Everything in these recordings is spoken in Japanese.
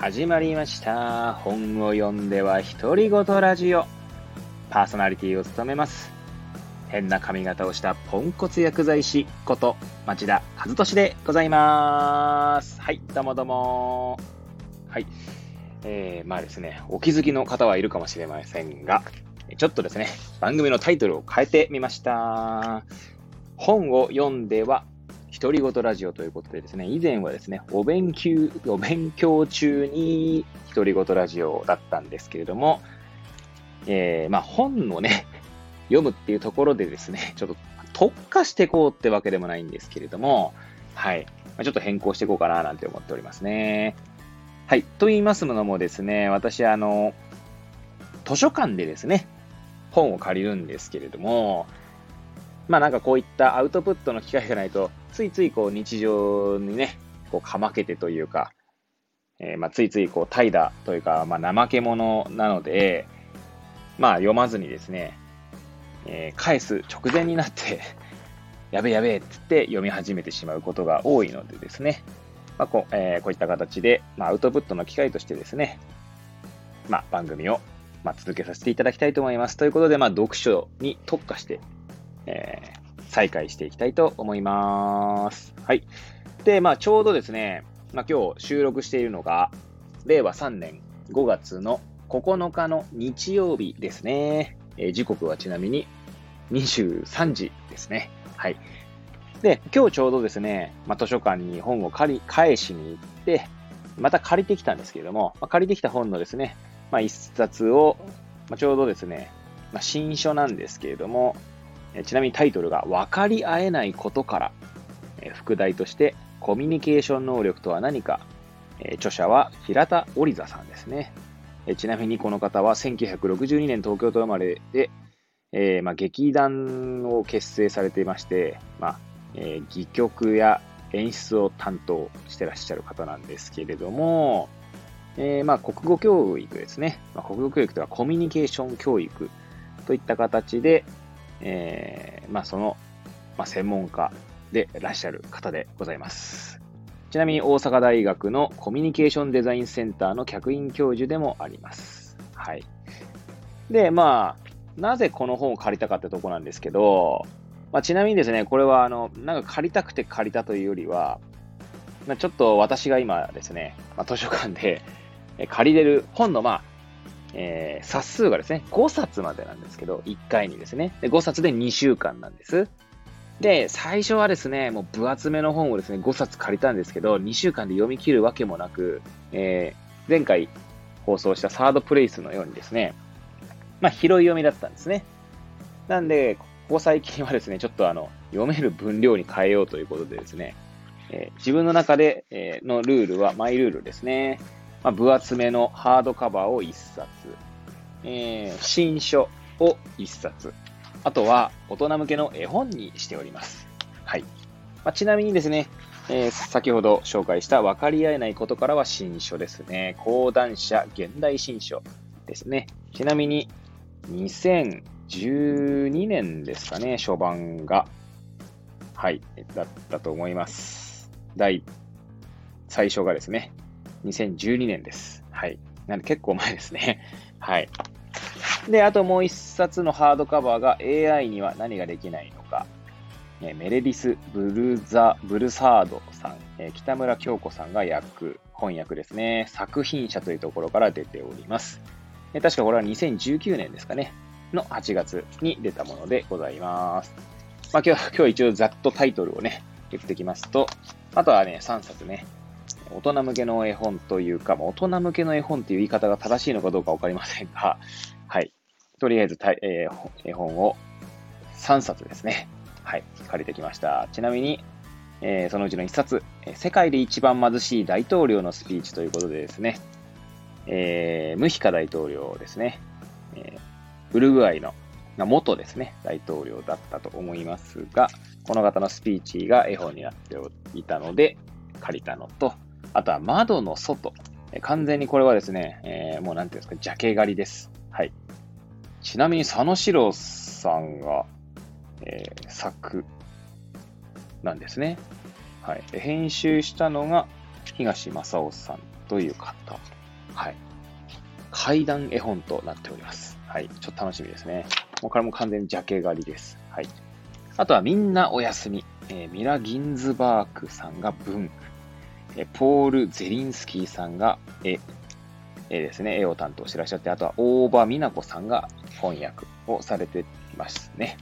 始まりました。本を読んでは独り言ラジオ。パーソナリティを務めます。変な髪型をしたポンコツ薬剤師こと町田和俊でございます。はい、どうもどうも。はい。えー、まあですね、お気づきの方はいるかもしれませんが、ちょっとですね、番組のタイトルを変えてみました。本を読んでは独り言ラジオということでですね、以前はですね、お勉強、お勉強中に独り言ラジオだったんですけれども、えー、まあ本をね、読むっていうところでですね、ちょっと特化していこうってわけでもないんですけれども、はい。まちょっと変更していこうかななんて思っておりますね。はい。と言いますのもですね、私、あの、図書館でですね、本を借りるんですけれども、まあなんかこういったアウトプットの機会がないと、ついついこう日常にね、こうかまけてというか、えーまあついついこう怠惰というか、まあ怠け者なので、まあ読まずにですね、えー返す直前になって、やべえやべえって言って読み始めてしまうことが多いのでですね、まあこうえーこういった形で、まあ、アウトプットの機会としてですね、まあ、番組を、まあ、続けさせていただきたいと思います。ということで、まあ、読書に特化して、えー再開していきたいと思います。はい。で、まあ、ちょうどですね、まあ、今日収録しているのが、令和3年5月の9日の日曜日ですね。えー時刻はちなみに23時ですね。はい。で、今日ちょうどですね、まあ、図書館に本を借り、返しに行って、また借りてきたんですけれども、まあ、借りてきた本のですね、まあ、一冊を、まあ、ちょうどですね、ま、新書なんですけれども、ちなみにタイトルが分かり合えないことから、副題としてコミュニケーション能力とは何か、著者は平田織座さんですね。ちなみにこの方は1962年東京都生まれで、えーまあ、劇団を結成されていまして、まあえー戯曲や演出を担当してらっしゃる方なんですけれども、えーまあ、国語教育ですね。まあ、国語教育とはコミュニケーション教育といった形で、えーまあ、その、まあ、専門家でいらっしゃる方でございます。ちなみに大阪大学のコミュニケーションデザインセンターの客員教授でもあります。はい。で、まあ、なぜこの本を借りたかってとこなんですけど、まあ、ちなみにですね、これはあの、なんか借りたくて借りたというよりは、まあ、ちょっと私が今ですね、まあ、図書館で借りれる本の、まあ、えー冊数がですね、5冊までなんですけど、1回にですね。で、5冊で2週間なんです。で、最初はですね、もう分厚めの本をですね、5冊借りたんですけど、2週間で読み切るわけもなく、えー前回放送したサードプレイスのようにですね、まあ、拾い読みだったんですね。なんで、ここ最近はですね、ちょっとあの、読める分量に変えようということでですね、えー自分の中で、えのルールは、マイルールですね。まあ、分厚めのハードカバーを1冊、えー新書を1冊、あとは大人向けの絵本にしております。はい。まあ、ちなみにですね、えー先ほど紹介した分かり合えないことからは新書ですね。講談社現代新書ですね。ちなみに2012年ですかね、初版が。はい、だったと思います。第、最初がですね、2012年です。はい。なんで結構前ですね。はい。で、あともう一冊のハードカバーが AI には何ができないのか。えメレディス・ブルザ・ブルサードさん、え北村京子さんが訳、翻訳ですね。作品者というところから出ております。え確かこれは2019年ですかね。の8月に出たものでございます。まあ今日、今日一応ざっとタイトルをね、言ってきますと、あとはね、3冊ね、大人向けの絵本というか、ま大人向けの絵本という言い方が正しいのかどうかわかりませんが、はい。とりあえず、えー絵本を3冊ですね。はい。借りてきました。ちなみに、えーそのうちの1冊、世界で一番貧しい大統領のスピーチということでですね、えームヒカ大統領ですね、えーウルグアイの、元ですね、大統領だったと思いますが、この方のスピーチが絵本になっていたので、借りたのと、あとは窓の外。完全にこれはですね、えーもうなんていうんですか、ジャケ狩りです。はい。ちなみに佐野史郎さんが、えー作なんですね。はい。編集したのが東正夫さんという方。はい。怪談絵本となっております。はい。ちょっと楽しみですね。もうこれも完全にジャケ狩りです。はい。あとはみんなお休み。えーミラ・ギンズバークさんが文。えポール・ゼリンスキーさんが絵。絵ですね。絵を担当してらっしゃって、あとは大場美奈子さんが翻訳をされていますね。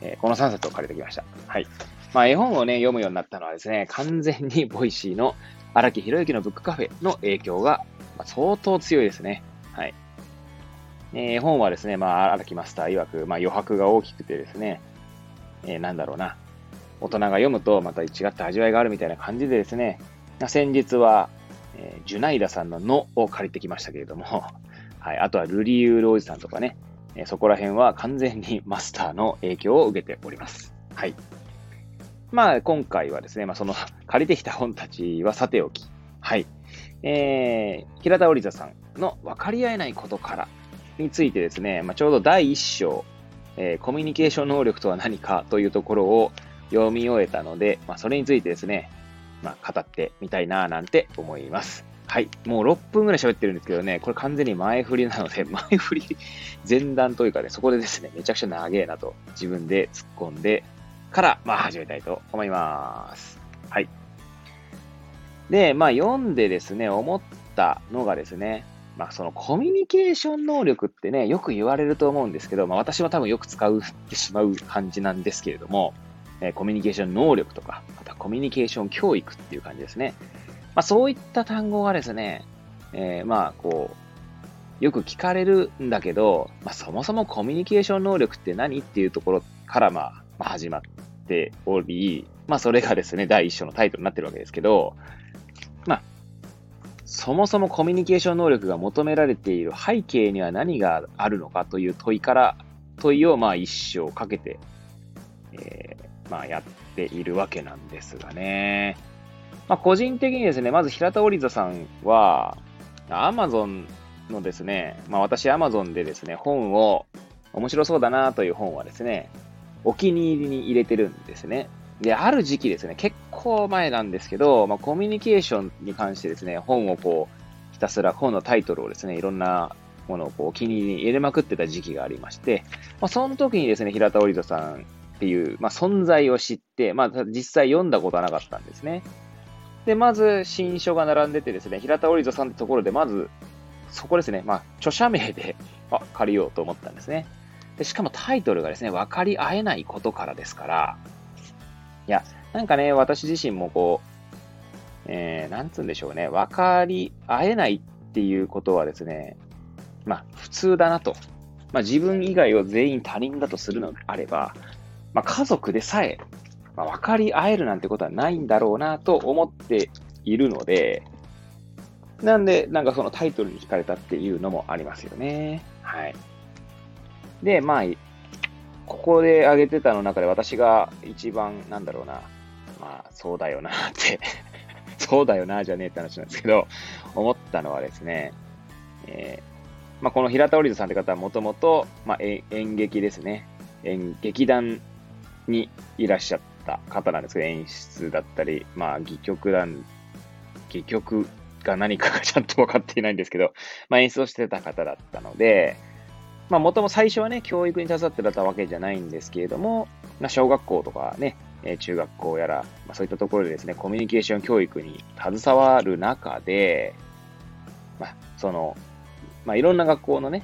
えこの3冊を借りてきました。はい。まあ、絵本をね、読むようになったのはですね、完全に Voicy の荒木博之のブックカフェの影響がま相当強いですね。はい。え絵本はですね、まあ、荒木マスター曰く、まあ、余白が大きくてですね、えーなんだろうな。大人が読むとまた違った味わいがあるみたいな感じでですね、先日は、えー junaida さんののを借りてきましたけれども、はい。あとはルリウールおじさんとかね、えーそこら辺は完全にマスターの影響を受けております。はい。まあ、今回はですね、まあ、その 借りてきた本たちはさておき、はい。えー、平田織座さんの分かり合えないことからについてですね、まあ、ちょうど第一章、えーコミュニケーション能力とは何かというところを読み終えたので、まあ、それについてですね、まあ、語ってみたいななんて思います。はい。もう6分ぐらい喋ってるんですけどね、これ完全に前振りなので、前振り、前段というかね、そこでですね、めちゃくちゃ長えなと自分で突っ込んでから、まあ始めたいと思います。はい。で、まあ読んでですね、思ったのがですね、まあそのコミュニケーション能力ってね、よく言われると思うんですけど、まあ私は多分よく使うってしまう感じなんですけれども、えコミュニケーション能力とか、コミュニケーション教育っていう感じですね。まあそういった単語がですね、えーまあこう、よく聞かれるんだけど、まあそもそもコミュニケーション能力って何っていうところからまあ、始まっており、まあそれがですね、第一章のタイトルになってるわけですけど、まあ、そもそもコミュニケーション能力が求められている背景には何があるのかという問いから、問いをまあ一生かけて、えーまあやっているわけなんですがね。まあ個人的にですね、まず平田織座さんは、アマゾンのですね、まあ私アマゾンでですね、本を、面白そうだなという本はですね、お気に入りに入れてるんですね。で、ある時期ですね、結構前なんですけど、まあ、コミュニケーションに関してですね、本をこう、ひたすら本のタイトルをですね、いろんなものをこうお気に入りに入れまくってた時期がありまして、まあ、その時にですね、平田織戸さんっていう、まあ、存在を知って、まあ、実際読んだことはなかったんですね。で、まず、新書が並んでてですね、平田織戸さんってところで、まず、そこですね、まあ、著者名で、あ、借りようと思ったんですね。で、しかもタイトルがですね、分かり合えないことからですから、いや、なんかね、私自身もこう、えー、なんつうんでしょうね、分かり合えないっていうことはですね、まあ、普通だなと。まあ、自分以外を全員他人だとするのであれば、まあ、家族でさえ、まあ、分かり合えるなんてことはないんだろうなと思っているので、なんで、なんかそのタイトルに惹かれたっていうのもありますよね。はい。で、まあ、ここで挙げてたの中で私が一番、なんだろうな、まあ、そうだよなって そうだよなじゃねえって話なんですけど、思ったのはですね、えーまあ、この平田織戸さんって方はもともと、まあ、演劇ですね。演劇団にいらっしゃった方なんですけど、演出だったり、まあ、戯曲団、戯曲が何かがちゃんと分かっていないんですけど、まあ、演出をしてた方だったので、まあ、もとも最初はね、教育に携わってたわけじゃないんですけれども、まあ、小学校とかね、え中学校やら、まあ、そういったところでですね、コミュニケーション教育に携わる中で、まあ、その、まあ、いろんな学校のね、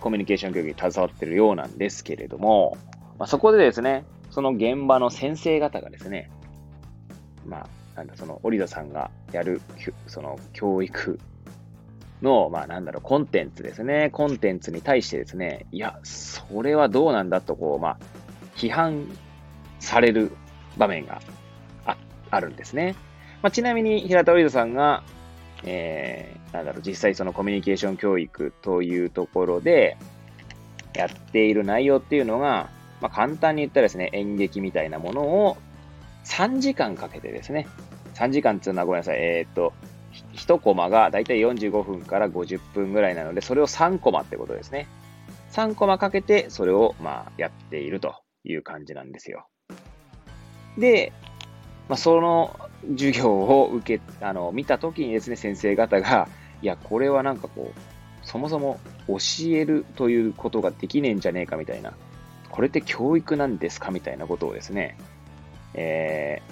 コミュニケーション教育に携わってるようなんですけれども、まあ、そこでですね、その現場の先生方がですね、まあ、なんだ、その、織田さんがやる、その、教育の、まあ、なんだろう、コンテンツですね。コンテンツに対してですね、いや、それはどうなんだと、こう、まあ、批判される場面がああるんですね。まあ、ちなみに、平田織田さんが、えー、なんだろう、実際そのコミュニケーション教育というところで、やっている内容っていうのが、まあ、簡単に言ったらですね、演劇みたいなものを3時間かけてですね、3時間っていうのはごめんなさい、えーっと、1コマがだいたい45分から50分ぐらいなので、それを3コマってことですね。3コマかけて、それを、まあ、やっているという感じなんですよ。で、まあ、その授業を受け、あの、見たときにですね、先生方が、いや、これはなんかこう、そもそも教えるということができねえんじゃねえかみたいな、これって教育なんですかみたいなことをですね、え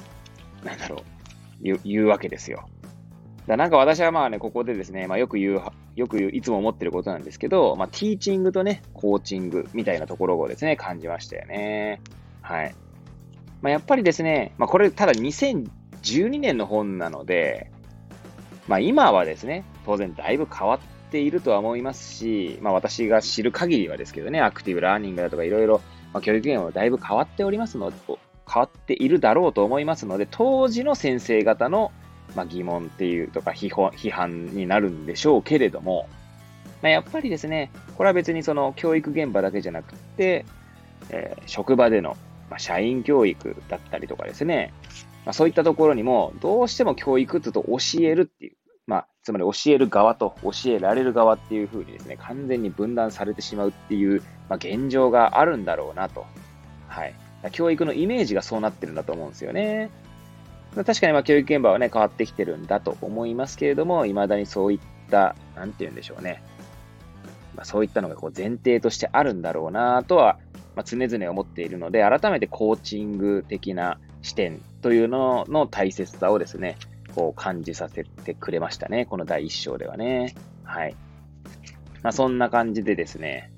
ー、なんだろう、言う言うわけですよ。だなんか私はまあね、ここでですね、まあよく言う、よく言う、いつも思ってることなんですけど、まあティーチングとね、コーチングみたいなところをですね、感じましたよね。はい。まあやっぱりですね、まあこれただ2012年の本なので、まあ今はですね、当然だいぶ変わっているとは思いますし、まあ私が知る限りはですけどね、アクティブラーニングだとかいろいろ、まあ、教育現場はだいぶ変わっておりますので、変わっているだろうと思いますので、当時の先生方の、まあ、疑問っていうとか批判になるんでしょうけれども、まあ、やっぱりですね、これは別にその教育現場だけじゃなくて、えー、職場での、まあ、社員教育だったりとかですね、まあ、そういったところにも、どうしても教育って言うと教えるっていう、つまり教える側と教えられる側っていう風にですね、完全に分断されてしまうっていう、まあ、現状があるんだろうなと。はい。教育のイメージがそうなってるんだと思うんですよね。確かにま教育現場はね、変わってきてるんだと思いますけれども、未だにそういった、なんて言うんでしょうね。まあ、そういったのがこう前提としてあるんだろうなとは、ま、常々思っているので、改めてコーチング的な視点というのの大切さをですね、こう感じさせてくれましたね。この第一章ではね。はい。まあそんな感じでですね、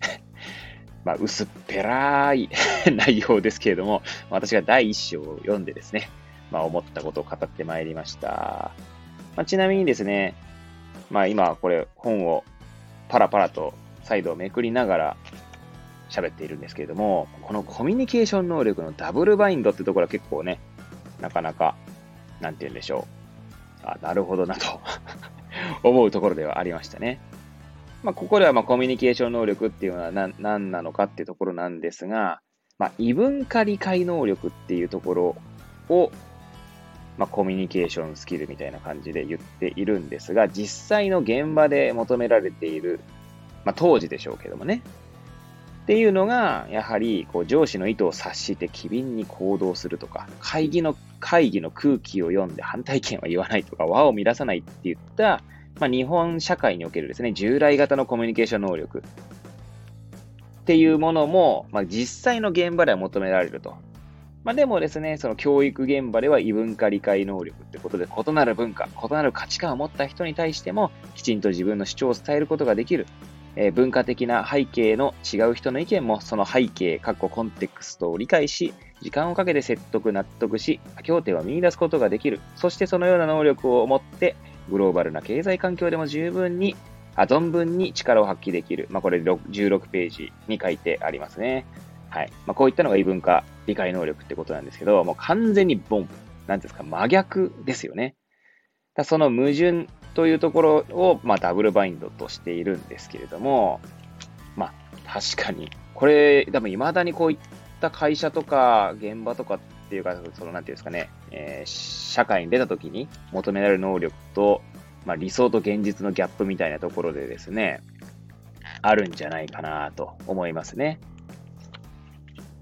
まあ、薄っぺらい 内容ですけれども、私が第一章を読んでですね、まあ、思ったことを語ってまいりました。まあ、ちなみにですね、まあ、今これ本をパラパラと再度めくりながら喋っているんですけれども、このコミュニケーション能力のダブルバインドってところは結構ね、なかなか、なんて言うんでしょう。あ、なるほどなと 思うところではありましたね。まあ、ここではまコミュニケーション能力っていうのは何なのかっていうところなんですが、まあ、異文化理解能力っていうところを、まあ、コミュニケーションスキルみたいな感じで言っているんですが、実際の現場で求められている、まあ、当時でしょうけどもね。っていうのが、やはり、こう、上司の意図を察して機敏に行動するとか、会議の、会議の空気を読んで反対意見は言わないとか、和を乱さないって言った、まあ、日本社会におけるですね、従来型のコミュニケーション能力っていうものも、まあ、実際の現場では求められると。まあ、でもですね、その教育現場では異文化理解能力ってことで、異なる文化、異なる価値観を持った人に対しても、きちんと自分の主張を伝えることができる。え、文化的な背景の違う人の意見も、その背景、過去コンテクストを理解し、時間をかけて説得、納得し、協定を見出すことができる。そしてそのような能力を持って、グローバルな経済環境でも十分に、あ存分に力を発揮できる。まあ、これ16ページに書いてありますね。はい。まあ、こういったのが異文化理解能力ってことなんですけど、もう完全にボン、なんですか、真逆ですよね。だその矛盾というところを、まあ、ダブルバインドとしているんですけれども、まあ、確かに、これ、多分未だにこういった会社とか現場とかっていうか、その、なんていうんですかね、えー、社会に出た時に求められる能力と、まあ、理想と現実のギャップみたいなところでですね、あるんじゃないかなと思いますね。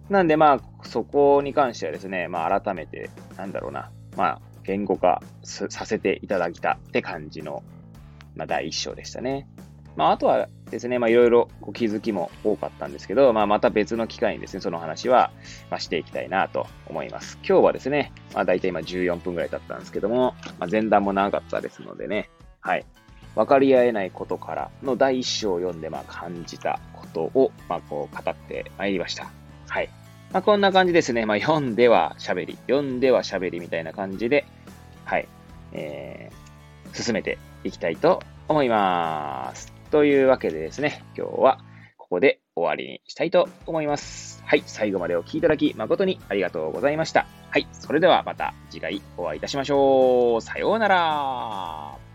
なんでまあ、そこに関してはですね、まあ改めて、なんだろうな、まあ、言語化させていただきたって感じの、まあ第一章でしたね。まああとはですね、まあいろいろ気づきも多かったんですけど、まあまた別の機会にですね、その話は、ま、していきたいなと思います。今日はですね、まあ大体今14分ぐらい経ったんですけども、まあ前段も長かったですのでね、はい。分かり合えないことからの第一章を読んで、まあ感じたことを、まこう語ってまいりました。はい。まあこんな感じですね、まあ読んでは喋り、読んでは喋りみたいな感じで、はい。えー、進めていきたいと思います。というわけでですね、今日はここで終わりにしたいと思います。はい、最後までお聴きいただき誠にありがとうございました。はい、それではまた次回お会いいたしましょう。さようなら。